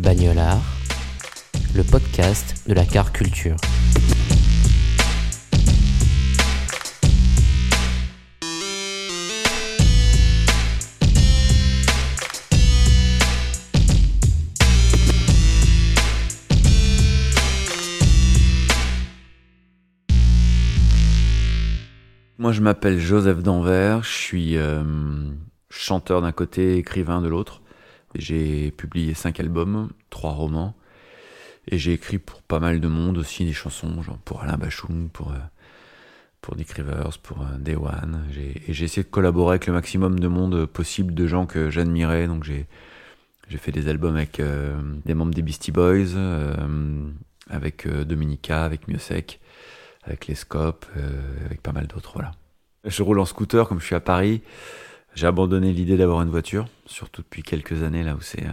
Bagnolard, le podcast de la car culture. Moi, je m'appelle Joseph Danvers, je suis euh, chanteur d'un côté, écrivain de l'autre. J'ai publié cinq albums, trois romans, et j'ai écrit pour pas mal de monde aussi des chansons, genre pour Alain Bachung, pour, euh, pour Nick Rivers, pour euh, Day One. Et j'ai essayé de collaborer avec le maximum de monde possible, de gens que j'admirais, donc j'ai fait des albums avec des membres des Beastie Boys, avec Dominica, avec Miosek avec les scopes, euh, avec pas mal d'autres, voilà. Je roule en scooter comme je suis à Paris. J'ai abandonné l'idée d'avoir une voiture, surtout depuis quelques années là où c'est euh,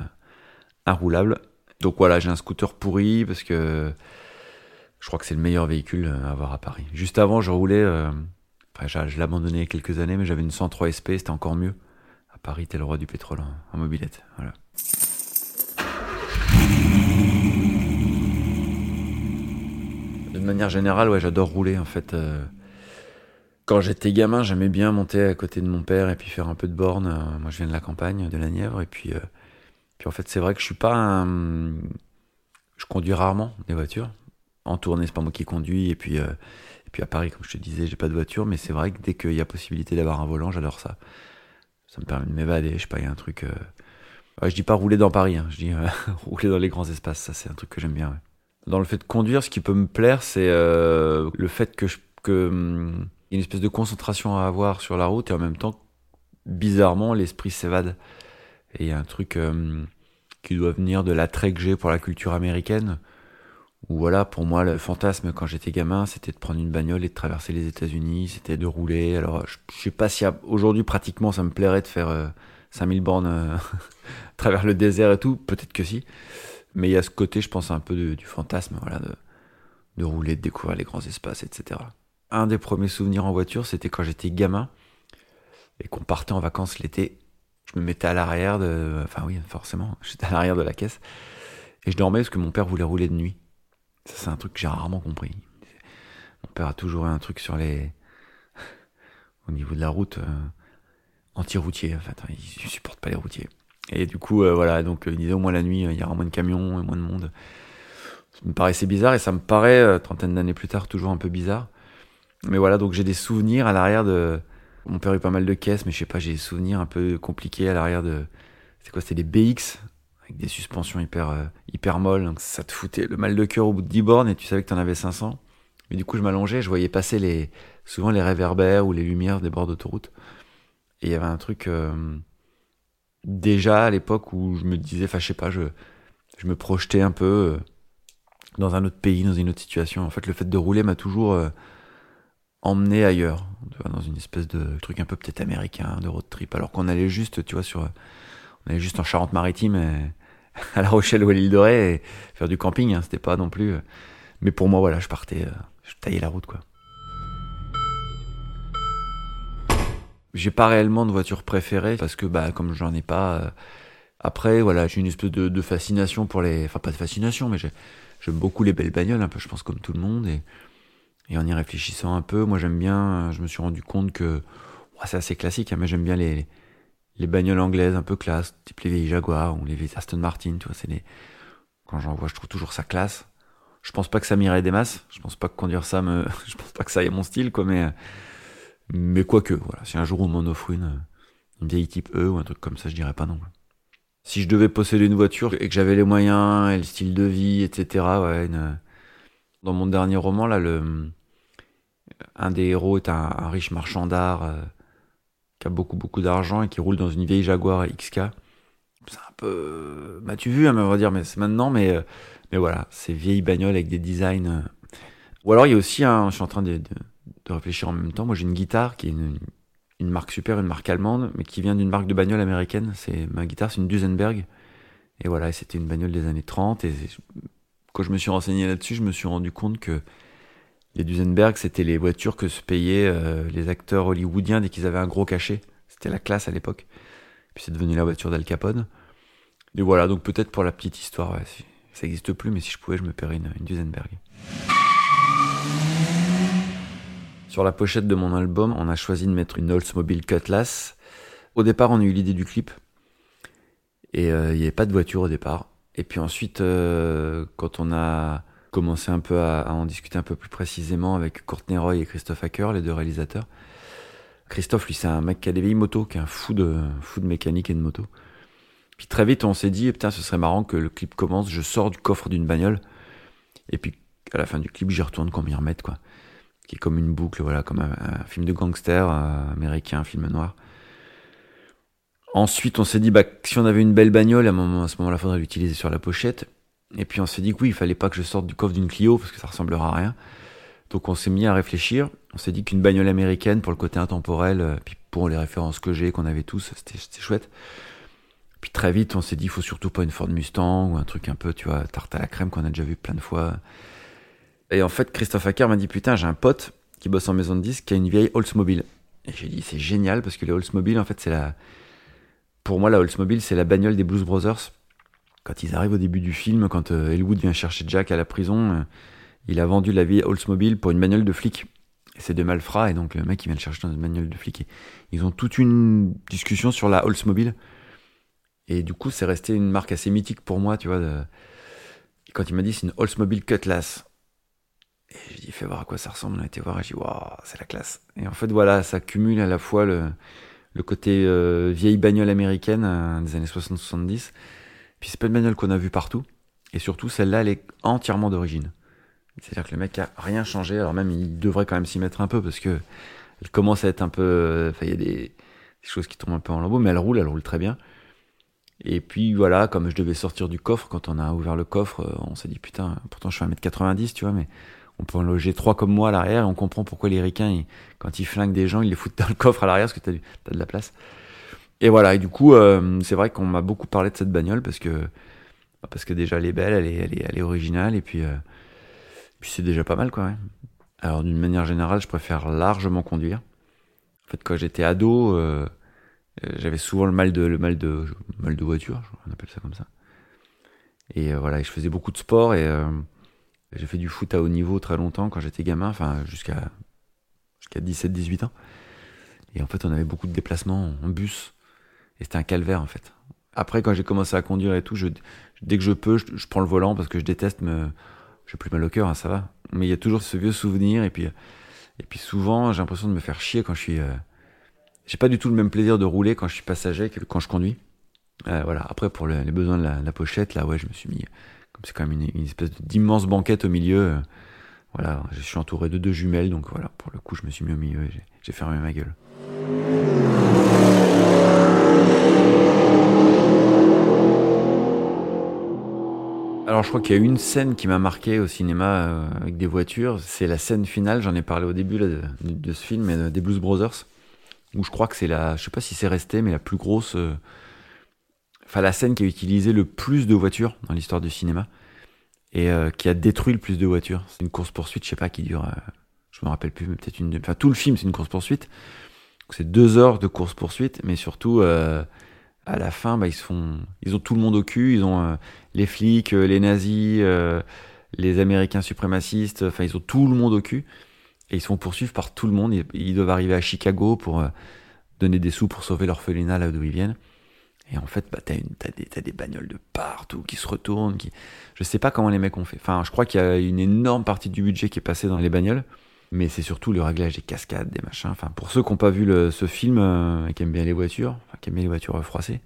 inroulable. Donc voilà, j'ai un scooter pourri parce que je crois que c'est le meilleur véhicule à avoir à Paris. Juste avant, je roulais, euh, enfin, je il y a quelques années, mais j'avais une 103 SP, c'était encore mieux. À Paris, t'es le roi du pétrole en, mobilette. De manière générale, ouais, j'adore rouler en fait. Euh. Quand j'étais gamin, j'aimais bien monter à côté de mon père et puis faire un peu de borne. Euh, moi, je viens de la campagne, de la Nièvre, et puis, euh, puis en fait, c'est vrai que je suis pas un... Je conduis rarement des voitures. En tournée, c'est pas moi qui conduis, et puis, et puis à Paris, comme je te disais, j'ai pas de voiture, mais c'est vrai que dès qu'il y a possibilité d'avoir un volant, j'adore ça. Ça me permet de m'évader, je sais pas, il y a un truc. Ouais, je dis pas rouler dans Paris, hein. je dis rouler dans les grands espaces, ça c'est un truc que j'aime bien. Ouais dans le fait de conduire, ce qui peut me plaire, c'est euh, le fait que je, que hum, y a une espèce de concentration à avoir sur la route et en même temps, bizarrement, l'esprit s'évade. Et il y a un truc hum, qui doit venir de l'attrait que j'ai pour la culture américaine. Où voilà, pour moi, le fantasme quand j'étais gamin, c'était de prendre une bagnole et de traverser les États-Unis, c'était de rouler. Alors, je, sais pas si aujourd'hui, pratiquement, ça me plairait de faire 5000 euh, bornes euh, à travers le désert et tout. Peut-être que si. Mais il y a ce côté, je pense, un peu du fantasme, voilà, de rouler, de découvrir les grands espaces, etc. Un des premiers souvenirs en voiture, c'était quand j'étais gamin et qu'on partait en vacances l'été. Je me mettais à l'arrière de. Enfin, oui, forcément, j'étais à l'arrière de la caisse. Et je dormais parce que mon père voulait rouler de nuit. Ça, c'est un truc que j'ai rarement compris. Mon père a toujours eu un truc sur les. Au niveau de la route, euh, anti-routier. En fait, il supporte pas les routiers. Et du coup, euh, voilà, donc il disait au moins la nuit, il y aura moins de camions et moins de monde. Ça me paraissait bizarre et ça me paraît, euh, trentaine d'années plus tard, toujours un peu bizarre. Mais voilà, donc j'ai des souvenirs à l'arrière de. Mon père a eu pas mal de caisses, mais je sais pas, j'ai des souvenirs un peu compliqués à l'arrière de. C'est quoi C'était des BX avec des suspensions hyper, hyper molles. Donc ça te foutait le mal de cœur au bout de 10 bornes et tu savais que t'en avais 500. Mais du coup, je m'allongeais, je voyais passer les, souvent les réverbères ou les lumières des bords d'autoroute. Et il y avait un truc déjà à l'époque où je me disais, enfin je sais pas, je, je me projetais un peu euh, dans un autre pays, dans une autre situation. En fait, le fait de rouler m'a toujours euh, emmené ailleurs, dans une espèce de truc un peu peut-être américain, de road trip, alors qu'on allait juste, tu vois, sur, on allait juste en Charente-Maritime, à La Rochelle ou à l'île de faire du camping, hein, c'était pas non plus. Euh, mais pour moi, voilà, je partais, je taillais la route, quoi. J'ai pas réellement de voiture préférée parce que bah comme j'en ai pas. Euh, après voilà, j'ai une espèce de, fascination pour les, enfin pas de fascination, mais j'aime beaucoup les belles bagnoles, un peu je pense comme tout le monde et et en y réfléchissant un peu, moi j'aime bien. Je me suis rendu compte que c'est assez classique, hein, mais j'aime bien les les bagnoles anglaises un peu classe, type les vieilles Jaguar ou les vieilles Aston Martin, tu vois, c'est les quand j'en vois, je trouve toujours ça classe. Je pense pas que ça m'irait des masses. Je pense pas que conduire ça me, je pense pas que ça ait mon style, quoi, mais mais quoique, voilà, si un jour on m'en offre une, une vieille type E ou un truc comme ça, je dirais pas non. Si je devais posséder une voiture et que j'avais les moyens et le style de vie, etc., ouais, dans mon dernier roman, là, un des héros est un, riche marchand d'art euh, qui a beaucoup, beaucoup d'argent et qui roule dans une vieille Jaguar XK. C'est un peu. M'as-tu vu, hein, on va dire, mais c'est maintenant, mais, euh, mais voilà, c'est vieille bagnole avec des designs. Euh. Ou alors, il y a aussi, un, je suis en train de, réfléchir en même temps. Moi, j'ai une guitare qui est une, marque super, une marque allemande, mais qui vient d'une marque de bagnole américaine. C'est Ma guitare, c'est une Duesenberg. Et voilà, c'était une bagnole des années 30. Et quand je me suis renseigné là-dessus, je me suis rendu compte que les Duesenberg, c'était les voitures que se payaient euh, les acteurs hollywoodiens dès qu'ils avaient un gros cachet. C'était la classe à l'époque. Puis c'est devenu la voiture d'Al Capone. Et voilà, donc peut-être pour la petite histoire, ça n'existe plus, mais si je pouvais, je me paierais une, Duesenberg. Sur la pochette de mon album, on a choisi de mettre une Oldsmobile Cutlass. Au départ, on a eu l'idée du clip. Et euh, il n'y avait pas de voiture au départ. Et puis ensuite, euh, quand on a commencé un peu à, en discuter un peu plus précisément avec Courtney Roy et Christophe Hacker, les deux réalisateurs, Christophe, lui, c'est un mec qui a des vieilles motos, qui est un fou de, fou de mécanique et de moto. Puis très vite, on s'est dit, putain, ce serait marrant que le clip commence, je sors du coffre d'une bagnole, et puis à la fin du clip, j'y retourne qu'on m'y remette, quoi. Qui est comme une boucle, voilà, comme un, film de gangster euh, américain, un film noir. Ensuite, on s'est dit, bah, si on avait une belle bagnole, à, moment, à ce moment-là, il faudrait l'utiliser sur la pochette. Et puis on s'est dit que oui, il fallait pas que je sorte du coffre d'une Clio parce que ça ressemblera à rien. Donc on s'est mis à réfléchir. On s'est dit qu'une bagnole américaine pour le côté intemporel, euh, puis pour les références que j'ai, qu'on avait tous, c'était chouette. Puis très vite, on s'est dit, faut surtout pas une Ford Mustang ou un truc un peu, tu vois, tarte à la crème qu'on a déjà vu plein de fois. Et en fait, Christophe Acker m'a dit, putain, j'ai un pote qui bosse en maison de disques qui a une vieille Oldsmobile. Et j'ai dit, c'est génial parce que les Oldsmobile, en fait, c'est la, pour moi, la Oldsmobile, c'est la bagnole des Blues Brothers. Quand ils arrivent au début du film, quand euh, Elwood vient chercher Jack à la prison, euh, il a vendu la vieille Oldsmobile pour une bagnole de flic. C'est de malfrats, et donc le mec, il vient le chercher dans une bagnole de flic. ils ont toute une discussion sur la Oldsmobile. Et du coup, c'est resté une marque assez mythique pour moi, tu vois. quand il m'a dit c'est une Oldsmobile Cutlass, et j'ai dit, fais voir à quoi ça ressemble. On a été voir et j'ai dit, waouh, c'est la classe. Et en fait, voilà, ça cumule à la fois le, le côté euh, vieille bagnole américaine euh, des années 60-70. Puis c'est pas une bagnole qu'on a vue partout. Et surtout, celle-là, elle est entièrement d'origine. C'est-à-dire que le mec a rien changé. Alors même, il devrait quand même s'y mettre un peu parce que elle commence à être un peu. Euh, enfin, il y a des, choses qui tombent un peu en lambeaux, mais elle roule, elle roule très bien. Et puis voilà, comme je devais sortir du coffre, quand on a ouvert le coffre, on s'est dit putain, pourtant je fais 1m90, tu vois, mais on peut en loger trois comme moi à l'arrière et on comprend pourquoi les ricains, quand ils flinguent des gens, ils les foutent dans le coffre à l'arrière parce que t'as, as de la place. Et voilà, et du coup, euh, c'est vrai qu'on m'a beaucoup parlé de cette bagnole parce que, bah, parce que déjà elle est belle, elle est, elle est, elle est originale et puis, euh, puis c'est déjà pas mal quoi. Alors d'une manière générale, je préfère largement conduire. En fait, quand j'étais ado, euh, j'avais souvent le mal de le mal de mal de voiture, on appelle ça comme ça. Et voilà, je faisais beaucoup de sport et j'ai fait du foot à haut niveau très longtemps quand j'étais gamin, enfin jusqu'à jusqu'à 17-18 ans. Et en fait, on avait beaucoup de déplacements en bus. Et c'était un calvaire en fait. Après, quand j'ai commencé à conduire et tout, je, dès que je peux, je, prends le volant parce que je déteste me. J'ai plus mal au cœur, ça va. Mais il y a toujours ce vieux souvenir. Et puis, et puis souvent, j'ai l'impression de me faire chier quand je suis. Euh, j'ai pas du tout le même plaisir de rouler quand je suis passager que quand je conduis. Euh, voilà. Après, pour les besoins de la, la, pochette, là, ouais, je me suis mis c'est quand même une, espèce d'immense banquette au milieu. Euh, voilà, je suis entouré de deux jumelles, donc voilà, pour le coup, je me suis mis au milieu et j'ai fermé ma gueule. Alors je crois qu'il y a une scène qui m'a marqué au cinéma euh, avec des voitures, c'est la scène finale, j'en ai parlé au début de, ce film, des Blues Brothers, où je crois que c'est la, je sais pas si c'est resté, mais la plus grosse euh, enfin la scène qui a utilisé le plus de voitures dans l'histoire du cinéma et euh, qui a détruit le plus de voitures. C'est une course poursuite, je sais pas, qui dure, euh, je me rappelle plus, mais peut-être une, enfin tout le film c'est une course poursuite. C'est deux heures de course poursuite, mais surtout euh, à la fin, bah, ils se font, ils ont tout le monde au cul, ils ont les flics, les nazis, les Américains suprémacistes, enfin ils ont tout le monde au cul et ils se font poursuivre par tout le monde. Ils, ils doivent arriver à Chicago pour donner des sous pour sauver l'orphelinat là d'où ils viennent. Et en fait, bah, t'as, une, t'as, des, t'as des bagnoles de partout qui se retournent. Qui... Je sais pas comment les mecs ont fait. Enfin, je crois qu'il y a une énorme partie du budget qui est passée dans les bagnoles. Mais c'est surtout le réglage des cascades, des machins. Enfin, pour ceux qui n'ont pas vu le, ce film euh, qui aiment bien les voitures, enfin, qui aimait les voitures froissées,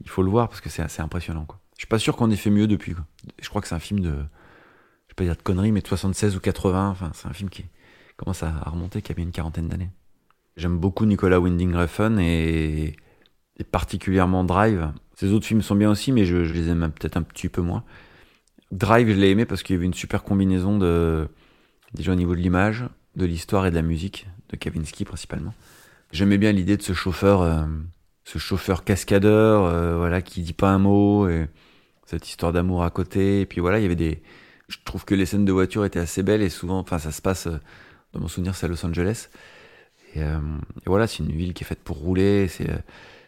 il faut le voir parce que c'est assez impressionnant. Quoi. Je suis pas sûr qu'on ait fait mieux depuis. Je crois que c'est un film de, je vais pas dire de conneries, mais de 76 ou 80. Enfin, c'est un film qui commence à remonter, qui avait une quarantaine d'années. J'aime beaucoup Nicolas Winding Refn et, particulièrement Drive. Ses autres films sont bien aussi, mais je, les aime peut-être un petit peu moins. Drive, je l'ai aimé parce qu'il y avait une super combinaison de, déjà au niveau de l'image, de l'histoire et de la musique, de Kavinsky principalement. J'aimais bien l'idée de ce chauffeur, euh, ce chauffeur cascadeur, euh, voilà, qui dit pas un mot, et cette histoire d'amour à côté. Et puis voilà, il y avait des. Je trouve que les scènes de voiture étaient assez belles et souvent, enfin, ça se passe. Euh, dans mon souvenir, c'est à Los Angeles. Et, et voilà, c'est une ville qui est faite pour rouler.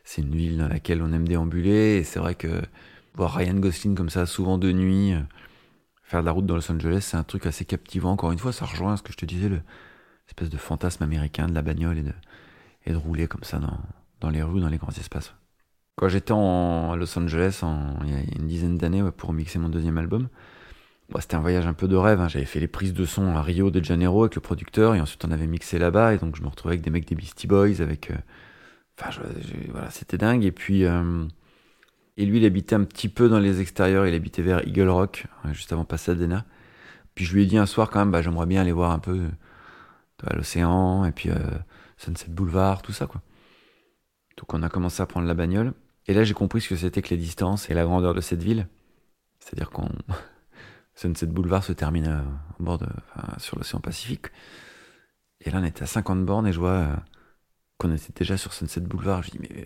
C'est une ville dans laquelle on aime déambuler. Et c'est vrai que voir Ryan Gosling comme ça, souvent de nuit, faire de la route dans Los Angeles, c'est un truc assez captivant. Encore une fois, ça rejoint ce que je te disais, l'espèce de fantasme américain de la bagnole et de, et de rouler comme ça dans, dans les rues, dans les grands espaces. Quand j'étais en Los Angeles il y a une dizaine d'années pour mixer mon deuxième album, c'était un voyage un peu de rêve. Hein. J'avais fait les prises de son à Rio de Janeiro avec le producteur et ensuite on avait mixé là-bas et donc je me retrouvais avec des mecs des Beastie Boys avec. Euh, enfin, voilà, c'était dingue. Et puis. Euh, et lui, il habitait un petit peu dans les extérieurs, il habitait vers Eagle Rock, hein, juste avant Pasadena. Puis je lui ai dit un soir quand même, bah, j'aimerais bien aller voir un peu l'océan et puis euh, Sunset Boulevard, tout ça quoi. Donc on a commencé à prendre la bagnole. Et là j'ai compris ce que c'était que les distances et la grandeur de cette ville. C'est-à-dire qu'on Sunset Boulevard se termine euh, bord de, sur l'océan Pacifique. Et là on était à 50 bornes et je vois euh, était déjà sur Sunset Boulevard. Je dis mais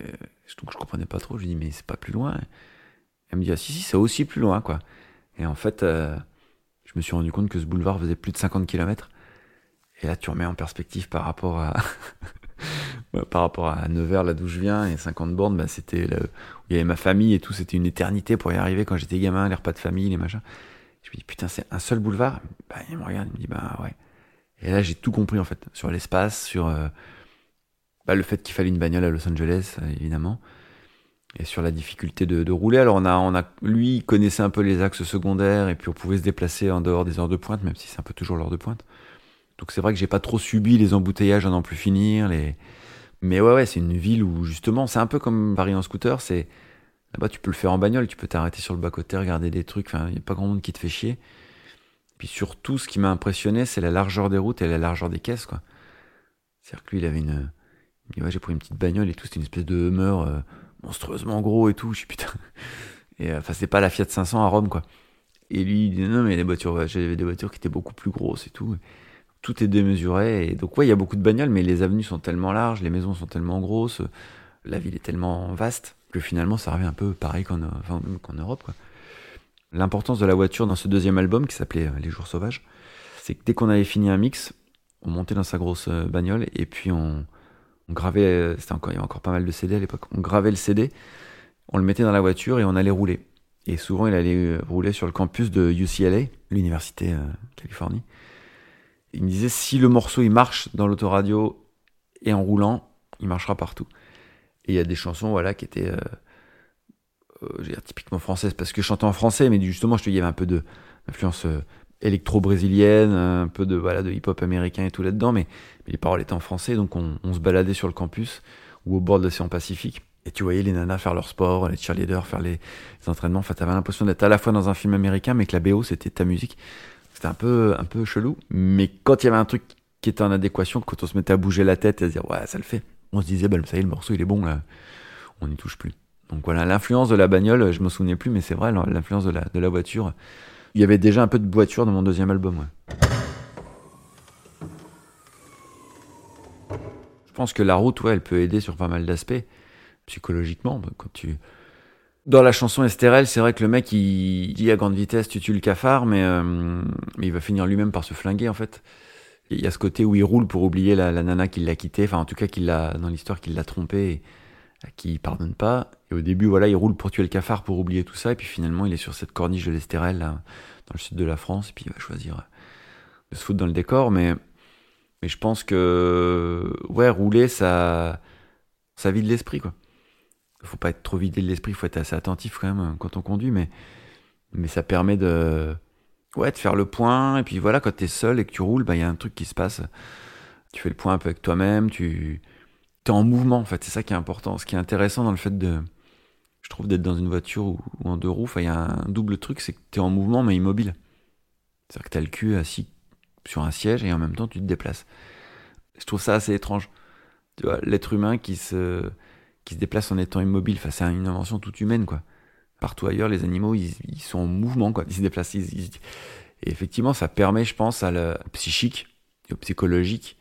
donc je comprenais pas trop. Je dis mais c'est pas plus loin. Elle me dit ah si si c'est aussi plus loin quoi. Et en fait euh, je me suis rendu compte que ce boulevard faisait plus de 50 km. Et là, tu remets en perspective par rapport à, par rapport à Nevers, là d'où je viens, et 50 bornes, bah, c'était où il y avait ma famille et tout, c'était une éternité pour y arriver quand j'étais gamin, les repas de famille, les machins. Je me dis, putain, c'est un seul boulevard. Bah, il me regarde, il me dit, bah ouais. Et là, j'ai tout compris, en fait, sur l'espace, sur euh, bah, le fait qu'il fallait une bagnole à Los Angeles, évidemment, et sur la difficulté de, rouler. Alors, on a, lui, il connaissait un peu les axes secondaires, et puis on pouvait se déplacer en dehors des heures de pointe, même si c'est un peu toujours l'heure de pointe. Donc c'est vrai que j'ai pas trop subi les embouteillages à n'en plus finir. Mais ouais, ouais, c'est une ville où justement, c'est un peu comme Paris en scooter. C'est là-bas, tu peux le faire en bagnole, tu peux t'arrêter sur le bas côté, regarder des trucs. Enfin, il y a pas grand monde qui te fait chier. Puis surtout, ce qui m'a impressionné, c'est la largeur des routes et la largeur des caisses. C'est-à-dire que il avait une. Il ouais, j'ai pris une petite bagnole et tout. C'était une espèce de Hummer euh, monstrueusement gros et tout. Je suis putain. Et euh, enfin, c'est pas la Fiat 500 à Rome, quoi. Et lui, il dit non, mais les voitures, j'avais des voitures qui étaient beaucoup plus grosses et tout tout est démesuré. Et donc, ouais, il y a beaucoup de bagnoles, mais les avenues sont tellement larges, les maisons sont tellement grosses, la ville est tellement vaste que finalement, ça revient un peu pareil qu'en enfin, Europe. L'importance de la voiture dans ce deuxième album qui s'appelait euh, Les Jours Sauvages, c'est que dès qu'on avait fini un mix, on montait dans sa grosse euh, bagnole et puis on, gravait, euh, c'était encore, il y avait encore pas mal de CD à l'époque, on gravait le CD, on le mettait dans la voiture et on allait rouler. Et souvent, il allait rouler sur le campus de UCLA, l'université Californie. Il me disait si le morceau il marche dans l'autoradio et en roulant, il marchera partout. Et il y a des chansons voilà qui étaient euh, euh typiquement françaises parce que je chantais en français, mais justement je te il y avait un peu de d'influence euh, électro-brésilienne, un peu de voilà de hip-hop américain et tout là-dedans, mais, les paroles étaient en français, donc on, se baladait sur le campus ou au bord de l'océan Pacifique. Et tu voyais les nanas faire leur sport, les cheerleaders faire les, les entraînements. Enfin, t'avais l'impression d'être à la fois dans un film américain, mais que la BO c'était ta musique. C'était un peu, un peu chelou. Mais quand il y avait un truc qui était en adéquation, quand on se mettait à bouger la tête et à se dire, ouais, ça le fait, on se disait, bah, ça y le morceau, il est bon, là. On n'y touche plus. Donc voilà, l'influence de la bagnole, je me souvenais plus, mais c'est vrai, l'influence de la, de la voiture. Il y avait déjà un peu de voiture dans mon deuxième album, ouais. Je pense que la route, ouais, elle peut aider sur pas mal d'aspects, psychologiquement. Quand tu, dans la chanson Estérel, c'est vrai que le mec, il dit à grande vitesse, tu tues le cafard, mais, euh, il va finir lui-même par se flinguer, en fait. Il y a ce côté où il roule pour oublier la, nana qui l'a quitté, enfin, en tout cas, qu'il l'a, dans l'histoire, qu'il l'a trompé, à qui il pardonne pas. Et au début, voilà, il roule pour tuer le cafard, pour oublier tout ça, et puis finalement, il est sur cette corniche de l'Estérel, dans le sud de la France, et puis il va choisir de se foutre dans le décor, mais, je pense que, ouais, rouler, ça, ça vide l'esprit, quoi faut pas être trop vidé de l'esprit, faut être assez attentif quand même euh, quand on conduit, mais, mais ça permet de, ouais, de faire le point. Et puis voilà, quand tu es seul et que tu roules, bah, il y a un truc qui se passe. Tu fais le point un peu avec toi-même, tu es en mouvement, en fait. C'est ça qui est important. Ce qui est intéressant dans le fait de, je trouve, d'être dans une voiture ou, en deux roues, il y a un double truc, c'est que tu es en mouvement mais immobile. C'est-à-dire que tu as le cul assis sur un siège et en même temps tu te déplaces. Je trouve ça assez étrange. Tu vois, l'être humain qui se, qui se déplace en étant immobile, enfin, c'est une invention toute humaine, quoi. Partout ailleurs, les animaux, ils, sont en mouvement, quoi. Ils se déplacent. et effectivement, ça permet, je pense, à le psychique et au psychologique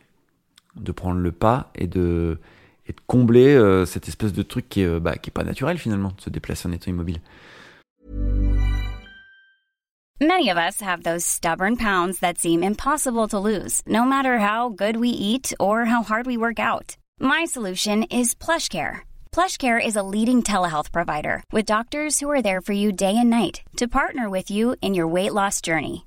de prendre le pas et de, et de combler euh, cette espèce de truc qui est, euh, bah, qui est pas naturel finalement, de se déplacer en étant immobile. Many of us have those stubborn pounds that seem impossible to lose, no matter how good we eat or how hard we work out. My solution is PlushCare. PlushCare is a leading telehealth provider with doctors who are there for you day and night to partner with you in your weight loss journey.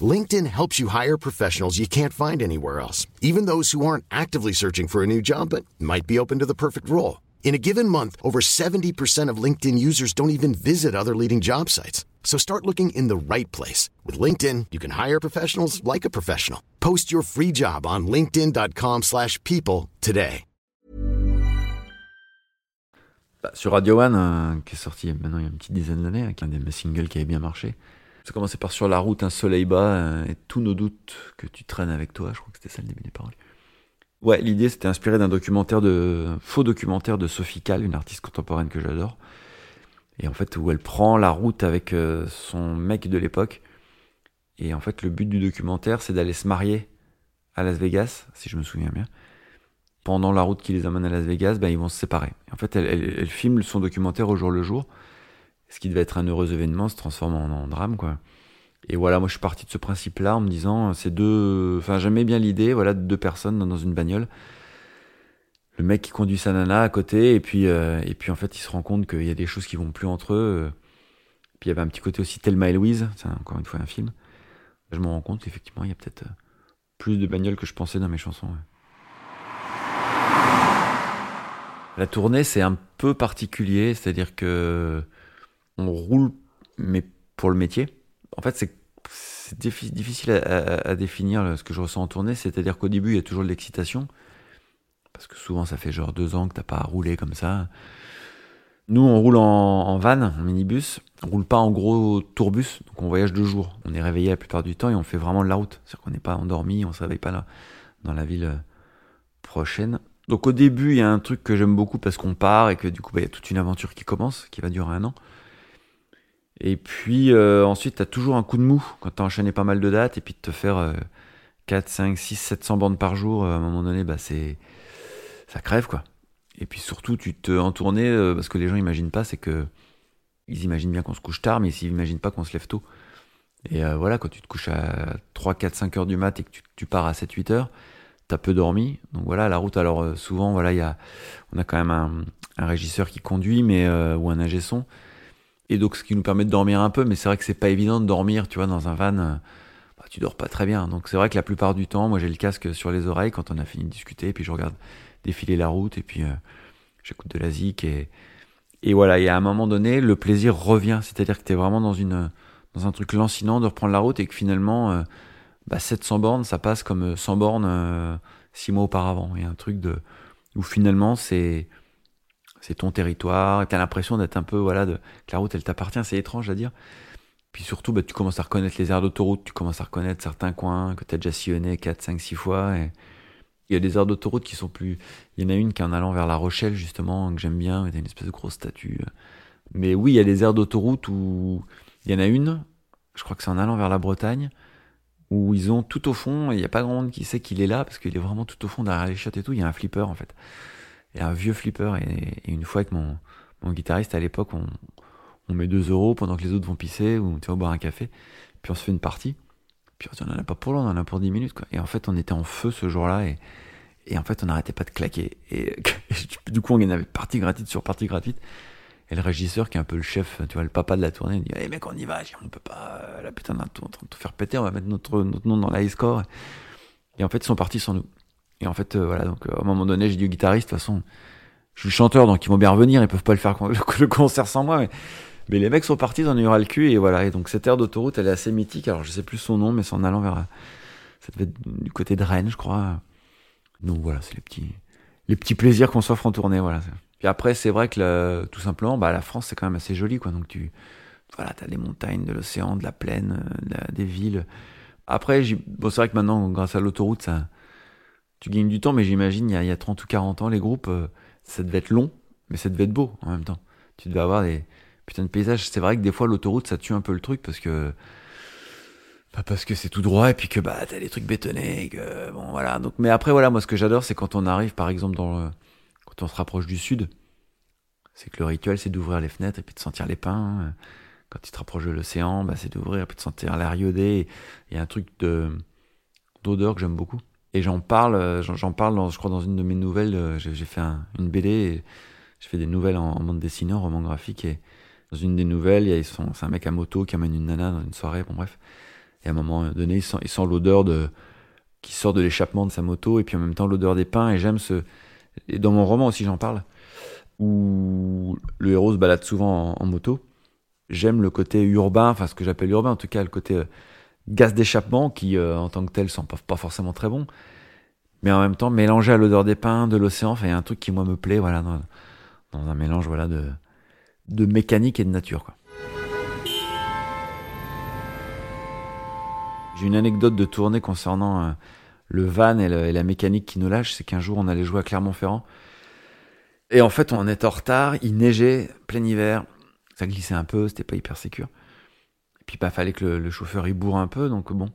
LinkedIn helps you hire professionals you can't find anywhere else, even those who aren't actively searching for a new job but might be open to the perfect role. In a given month, over 70% of LinkedIn users don't even visit other leading job sites. So start looking in the right place. With LinkedIn, you can hire professionals like a professional. Post your free job on linkedin.com slash people today. Bah, sur Radio One, euh, qui est sorti maintenant il y a une petite dizaine d'années, avec un des singles qui avait bien marché, Ça commençait par sur la route, un soleil bas euh, et tous nos doutes que tu traînes avec toi. Je crois que c'était ça le début des paroles. Ouais, l'idée c'était inspiré d'un documentaire de faux documentaire de Sophie Kahl, une artiste contemporaine que j'adore. Et en fait, où elle prend la route avec euh, son mec de l'époque. Et en fait, le but du documentaire, c'est d'aller se marier à Las Vegas, si je me souviens bien. Pendant la route qui les amène à Las Vegas, ben, ils vont se séparer. en fait, elle filme son documentaire au jour le jour ce qui devait être un heureux événement se transforme en, drame, quoi. Et voilà, moi je suis parti de ce principe-là en me disant, c'est deux, enfin j'aimais bien l'idée, voilà, de deux personnes dans une bagnole. Le mec qui conduit sa nana à côté, et puis, euh, et puis en fait il se rend compte qu'il y a des choses qui vont plus entre eux. Puis il y avait un petit côté aussi Thelma et Louise, c'est encore une fois un film. Je me rends compte qu'effectivement il y a peut-être euh, plus de bagnoles que je pensais dans mes chansons. La tournée c'est un peu particulier, c'est-à-dire que on roule, mais pour le métier. En fait, c'est difficile à, définir ce que je ressens en tournée. C'est-à-dire qu'au début, il y a toujours de l'excitation. Parce que souvent, ça fait genre deux ans que t'as pas roulé comme ça. Nous, on roule en, van, en minibus. On roule pas en gros tourbus. Donc, on voyage deux jours. On est réveillé la plupart du temps et on fait vraiment de la route. C'est-à-dire qu'on n'est pas endormi, on se réveille pas dans la ville euh, prochaine. Donc, au début, il y a un truc que j'aime beaucoup parce qu'on part et que du coup, bah, il y a toute une aventure qui commence, qui va durer un an. Et puis euh, ensuite, tu as toujours un coup de mou quand tu enchaîné pas mal de dates et puis de te faire 4, 5, 6, 700 bandes par jour, euh, à un moment donné, bah, ça crève quoi. Et puis surtout, tu te en euh, parce que les gens imaginent pas, c'est que ils imaginent bien qu'on se couche tard, mais ils imaginent pas qu'on se lève tôt. Et voilà, quand tu te couches à 3, 4, 5 heures du mat et que tu, pars à 7, 8 heures, t'as peu dormi. Donc voilà, la route, alors souvent, voilà, on a quand même un, régisseur qui conduit, mais ou un ingé et donc ce qui nous permet de dormir un peu, mais c'est vrai que c'est pas évident de dormir, tu vois, dans un van, euh, bah, tu dors pas très bien. Donc c'est vrai que la plupart du temps, moi j'ai le casque sur les oreilles quand on a fini de discuter, et puis je regarde défiler la route, et puis euh, j'écoute de la zik, et, et voilà, et à un moment donné, le plaisir revient, c'est-à-dire que tu es vraiment dans, une, dans un truc lancinant de reprendre la route, et que finalement, euh, bah, 700 bornes, ça passe comme 100 bornes 6 mois auparavant. Il y a un truc de, où finalement c'est c'est ton territoire, tu as l'impression d'être un peu, voilà, de, que la route elle t'appartient, c'est étrange à dire. Puis surtout, bah, tu commences à reconnaître les aires d'autoroute, tu commences à reconnaître certains coins que tu as déjà sillonné 4, 5, 6 fois. Et il y a des aires d'autoroute qui sont plus. Il y en a une qui est en allant vers La Rochelle, justement, que j'aime bien, y a une espèce de grosse statue. Mais oui, il y a des aires d'autoroute où. Il y en a une, je crois que c'est en allant vers la Bretagne, où ils ont tout au fond, il n'y a pas grand monde qui sait qu'il est là, parce qu'il est vraiment tout au fond derrière les chiottes et tout, il y a un flipper en fait et un vieux flipper. Et, une fois avec mon, guitariste à l'époque, on, on met 2 euros pendant que les autres vont pisser ou tu vas boire un café. Puis on se fait une partie. Puis on en a pas pour long, on en a pour 10 minutes. Quoi. Et en fait, on était en feu ce jour-là. Et, en fait, on n'arrêtait pas de claquer. Et, du coup, on avait partie gratuite sur partie gratuite. Et le régisseur, qui est un peu le chef, tu vois, le papa de la tournée, il dit Allez, mec, on y va. on peut pas. La putain, on est en train de tout faire péter. On va mettre notre, nom dans la score. Et en fait, ils sont partis sans nous. Et en fait, euh, voilà. Donc, à un moment donné, j'ai dit au guitariste De toute façon, je suis chanteur, donc ils vont bien revenir. Ils peuvent pas le faire le concert sans moi. Mais, mais les mecs sont partis, dans ont eu le cul. Et voilà. Et donc, cette aire d'autoroute, elle est assez mythique. Alors, je sais plus son nom, mais c'est en allant vers. Ça devait être du côté de Rennes, je crois. Donc, voilà, c'est les petits, les petits plaisirs qu'on s'offre en tournée. Voilà. Puis après, c'est vrai que tout simplement, bah, la France, c'est quand même assez joli, quoi. Donc tu, voilà, t'as des montagnes, de l'océan, de la plaine, euh, des villes. Après, bon, c'est vrai que maintenant, grâce à l'autoroute, ça, tu gagnes du temps, mais j'imagine, il, il y, a, 30 ou 40 ans, les groupes, euh, ça devait être long, mais ça devait être beau en même temps. Tu devais avoir des putains de paysages. C'est vrai que des fois, l'autoroute, ça tue un peu le truc parce que, bah, parce que c'est tout droit et puis que, bah, t'as des trucs bétonnés, que, bon, voilà. Donc, mais après, voilà, moi, ce que j'adore, c'est quand on arrive, par exemple, dans le, on se rapproche du sud, c'est que le rituel, c'est d'ouvrir les fenêtres et puis de sentir les pins. Quand tu te rapproches de l'océan, bah, c'est d'ouvrir et puis de sentir l'air iodé. Il y a un truc de d'odeur que j'aime beaucoup. Et j'en parle, j'en parle, dans, je crois, dans une de mes nouvelles. J'ai fait une BD, j'ai fait des nouvelles en, en, bande dessinée, en roman graphique. Et dans une des nouvelles, il c'est un mec à moto qui amène une nana dans une soirée. Bon, bref. Et à un moment donné, il sent, l'odeur de qui sort de l'échappement de sa moto et puis en même temps l'odeur des pins. Et j'aime ce, et dans mon roman aussi j'en parle, où le héros se balade souvent en, moto. J'aime le côté urbain, enfin ce que j'appelle urbain, en tout cas le côté euh, gaz d'échappement, qui euh, en tant que tel sont pas, forcément très bons, mais en même temps mélangé à l'odeur des pins, de l'océan, enfin un truc qui moi me plaît, voilà, dans, dans un mélange voilà de, de mécanique et de nature. J'ai une anecdote de tournée concernant euh, le van et, la mécanique qui nous lâche, c'est qu'un jour on allait jouer à Clermont-Ferrand. Et en fait, on était en retard, il neigeait, plein hiver, ça glissait un peu, c'était pas hyper sécur. Puis, bah, fallait que le, chauffeur y bourre un peu, donc bon.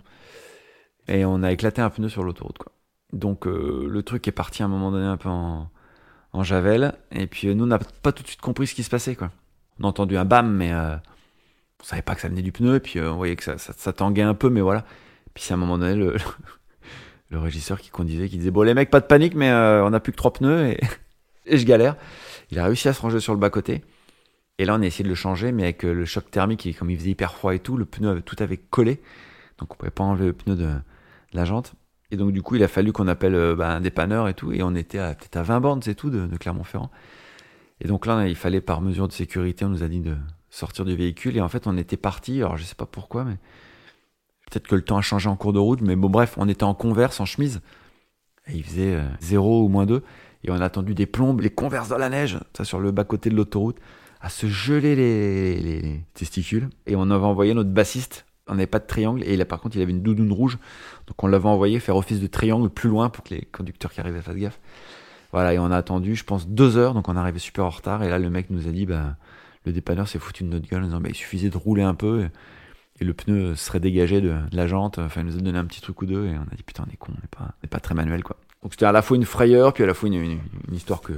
Et on a éclaté un pneu sur l'autoroute, quoi. Donc, euh, le truc est parti à un moment donné un peu en, javel. Et puis, nous, on n'a pas tout de suite compris ce qui se passait, quoi. On a entendu un bam, mais euh, on savait pas que ça venait du pneu. Et puis, euh, on voyait que ça, ça, tanguait un peu, mais voilà. Puis, c'est à un moment donné, le, régisseur qui conduisait, qui disait Bon, les mecs, pas de panique, mais euh, on a plus que trois pneus et, et je galère. Il a réussi à se ranger sur le bas-côté. Et là, on a essayé de le changer, mais avec euh, le choc thermique, comme il faisait hyper froid et tout, le pneu tout avait collé. Donc, on pouvait pas enlever le pneu de, la jante. Et donc, du coup, il a fallu qu'on appelle euh, bah, un dépanneur et tout. Et on était peut-être à 20 bornes, c'est tout, de, de Clermont-Ferrand. Et donc là, il fallait, par mesure de sécurité, on nous a dit de sortir du véhicule. Et en fait, on était parti. Alors, je sais pas pourquoi, mais Peut-être que le temps a changé en cours de route, mais bon, bref, on était en converse, en chemise. Et il faisait 0 euh, ou moins 2. Et on a attendu des plombes, les converses dans la neige, ça sur le bas-côté de l'autoroute, à se geler les, testicules. Et on avait envoyé notre bassiste. On n'avait pas de triangle. Et là, par contre, il avait une doudoune rouge. Donc on l'avait envoyé faire office de triangle plus loin pour que les conducteurs qui arrivaient fassent gaffe. Voilà, et on a attendu, je pense, deux heures. Donc on arrivait super en retard. Et là, le mec nous a dit, bah, le dépanneur s'est foutu de notre gueule en disant, bah, il suffisait de rouler un peu et le pneu serait dégagé de, la jante. Enfin, il nous a donné un petit truc ou deux et on a dit putain, on est con, on n'est pas, pas très manuel quoi. Donc c'était à la fois une frayeur, puis à la fois une, une, histoire que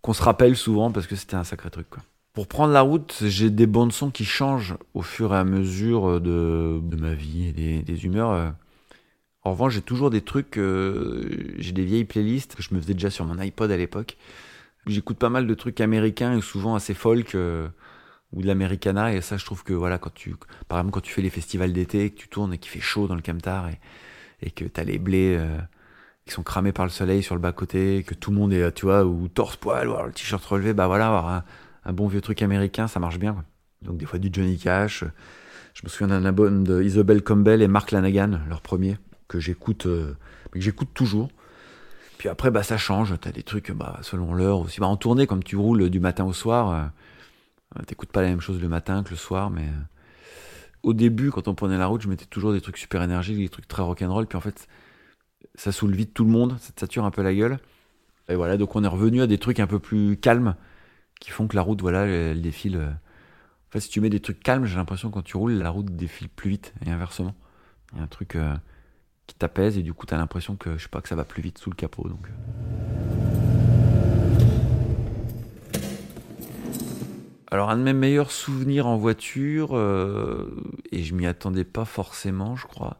qu'on se rappelle souvent parce que c'était un sacré truc quoi. Pour prendre la route, j'ai des bandes son qui changent au fur et à mesure de, de ma vie et des, humeurs. En revanche, j'ai toujours des trucs, euh, j'ai des vieilles playlists que je me faisais déjà sur mon iPod à l'époque. J'écoute pas mal de trucs américains et souvent assez folk. Euh, ou de l'americana et ça je trouve que voilà quand tu par exemple quand tu fais les festivals d'été que tu tournes et qu'il fait chaud dans le camtar et, que t'as les blés euh, qui sont cramés par le soleil sur le bas côté que tout le monde est tu vois ou torse poil ou le t-shirt relevé bah voilà un, bon vieux truc américain ça marche bien donc des fois du Johnny Cash je me souviens d'un album de Isabelle Campbell et Mark Lanagan leur premier que j'écoute euh, que j'écoute toujours. Puis après bah ça change t'as des trucs bah selon l'heure aussi. Bah en tournée comme tu roules du matin au soir euh, euh, t'écoutes pas la même chose le matin que le soir, mais euh, au début, quand on prenait la route, je mettais toujours des trucs super énergiques, des trucs très rock'n'roll, puis en fait, ça saoule vite tout le monde, ça te sature un peu la gueule. Et voilà, donc on est revenu à des trucs un peu plus calmes, qui font que la route, voilà, elle, défile. Euh. En fait, si tu mets des trucs calmes, j'ai l'impression que quand tu roules, la route défile plus vite, et inversement. Il y a un truc qui t'apaise, et du coup, t'as l'impression que, je sais pas, que ça va plus vite sous le capot, donc... Alors un de mes meilleurs souvenirs en voiture, euh, et je m'y attendais pas forcément, je crois,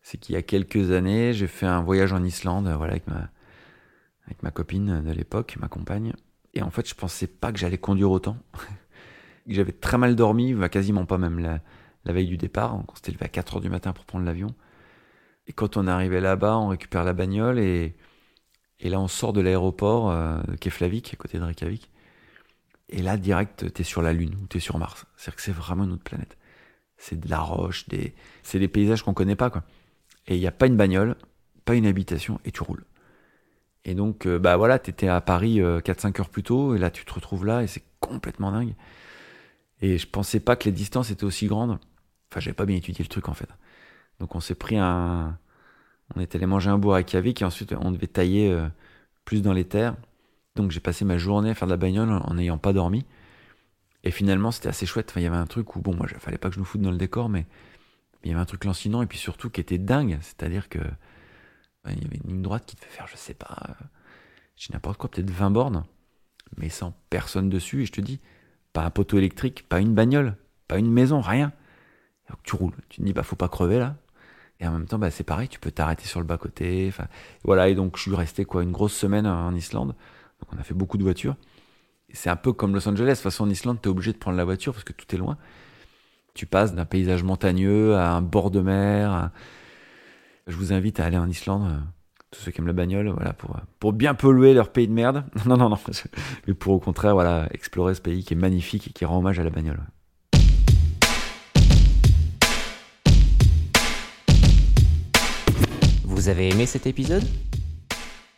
c'est qu'il y a quelques années, j'ai fait un voyage en Islande, voilà, avec ma, avec ma copine de l'époque, ma compagne. Et en fait, je pensais pas que j'allais conduire autant. J'avais très mal dormi, bah, quasiment pas même la, veille du départ. On s'était levé à 4 heures du matin pour prendre l'avion. Et quand on est arrivé là-bas, on récupère la bagnole et, là, on sort de l'aéroport euh, de Keflavik, à côté de Reykjavik. Et là, direct, t'es sur la Lune ou t'es sur Mars. C'est-à-dire que c'est vraiment une autre planète. C'est de la roche, c'est des paysages qu'on connaît pas. Et il n'y a pas une bagnole, pas une habitation, et tu roules. Et donc, euh, bah voilà, t'étais à Paris 4-5 euh, heures plus tôt, et là, tu te retrouves là, et c'est complètement dingue. Et je pensais pas que les distances étaient aussi grandes. Enfin, j'avais pas bien étudié le truc en fait. Donc on s'est pris un. On était allé manger un bout à Kavik et ensuite on devait tailler euh, plus dans les terres. Donc j'ai passé ma journée à faire de la bagnole en n'ayant pas dormi. Et finalement c'était assez chouette. Enfin, il y avait un truc où, bon, moi, il fallait pas que je nous foute dans le décor, mais il y avait un truc lancinant et puis surtout qui était dingue. C'est-à-dire que. Il y avait une ligne droite qui te fait faire, je sais pas, euh, j'ai n'importe quoi, peut-être 20 bornes, mais sans personne dessus. Et je te dis, pas un poteau électrique, pas une bagnole, pas une maison, rien. Tu roules, tu te dis bah faut pas crever là. Et en même temps bah c'est pareil, tu peux t'arrêter sur le bas côté. Enfin voilà et donc je suis resté quoi une grosse semaine en Islande. Donc on a fait beaucoup de voitures. C'est un peu comme Los Angeles. De toute façon en Islande t'es obligé de prendre la voiture parce que tout est loin. Tu passes d'un paysage montagneux à un bord de mer. Je vous invite à aller en Islande euh, tous ceux qui aiment la bagnole, voilà, pour, pour bien polluer leur pays de merde. Non, non, non, mais pour au contraire, voilà, explorer ce pays qui est magnifique et qui rend hommage à la bagnole. Vous avez aimé cet épisode?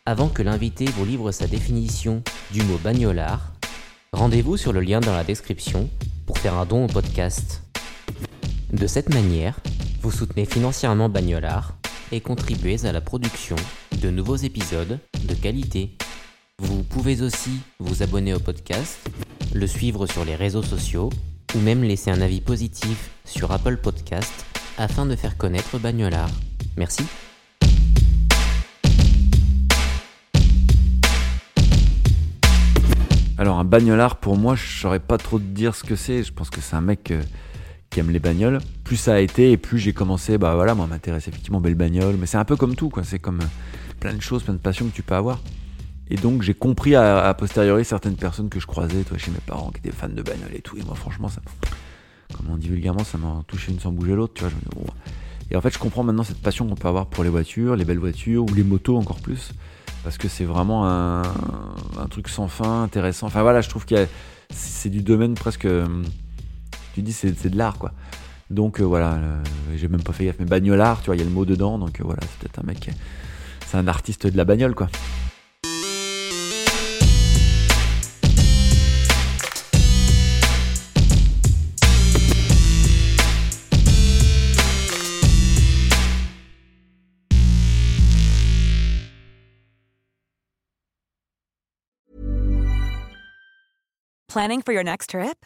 Avant que l'invité vous livre sa définition du mot bagnolard, rendez-vous sur le lien dans la description pour faire un don au podcast. De cette manière, vous soutenez financièrement Bagnolard et contribuez à la production de nouveaux épisodes de qualité. Vous pouvez aussi vous abonner au podcast, le suivre sur les réseaux sociaux ou même laisser un avis positif sur Apple Podcast afin de faire connaître Bagnolard. Merci. Alors un bagnolard pour moi, je saurais pas trop dire ce que c'est. Je pense que c'est un mec euh, qui aime les bagnoles. Plus ça a été et plus j'ai commencé, bah voilà, moi m'intéresser effectivement aux belles bagnoles. Mais c'est un peu comme tout, quoi. C'est comme euh, plein de choses, plein de passions que tu peux avoir. Et donc j'ai compris à, posteriori certaines personnes que je croisais, toi, chez mes parents, qui étaient fans de bagnoles et tout. Et moi, franchement, ça, comme on dit vulgairement, ça m'a touché une sans bouger l'autre, tu vois. Et en fait, je comprends maintenant cette passion qu'on peut avoir pour les voitures, les belles voitures ou les motos encore plus, parce que c'est vraiment un, un, truc sans fin, intéressant. Enfin voilà, je trouve que c'est du domaine presque euh, tu dis c'est, de l'art quoi. Donc euh, voilà, euh, j'ai même pas fait gaffe, mais bagnolard, tu vois, il y a le mot dedans, donc euh, voilà, c'est peut-être un mec, c'est un artiste de la bagnole quoi. Planning for your next trip?